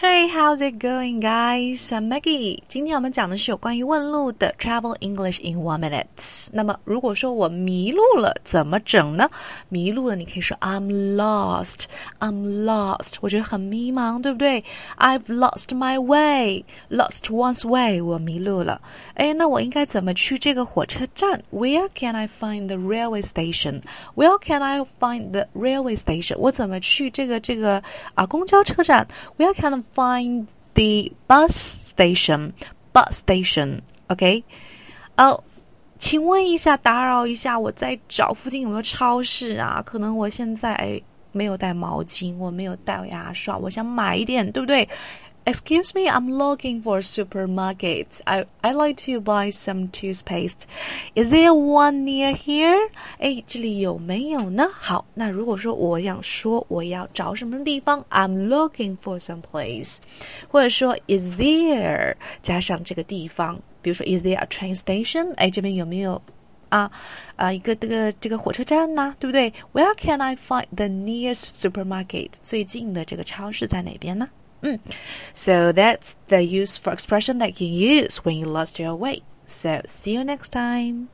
Hey, how's it going, guys? I'm Maggie. 今天我们讲的是有关于问路的 Travel English in One Minute。那么，如果说我迷路了，怎么整呢？迷路了，你可以说 I'm lost. I'm lost. 我觉得很迷茫，对不对？I've lost my way. Lost one's way. 我迷路了。哎，那我应该怎么去这个火车站？Where can I find the railway station? Where can I find the railway station? 我怎么去这个这个啊公交车站？Where can I find the bus station. Bus station. OK，哦，请问一下，打扰一下，我在找附近有没有超市啊？可能我现在没有带毛巾，我没有带牙刷，我想买一点，对不对 ？Excuse me, I'm looking for a supermarket. I I like to buy some toothpaste. Is there one near here? 哎，这里有没有呢？好，那如果说我想说我要找什么地方，I'm looking for some place，或者说 Is there 加上这个地方，比如说 Is there a train station？哎，这边有没有啊啊一个这个这个火车站呢？对不对？Where can I find the nearest supermarket？最近的这个超市在哪边呢 ？Mm. So that's the useful expression that you use when you lost your way. So see you next time.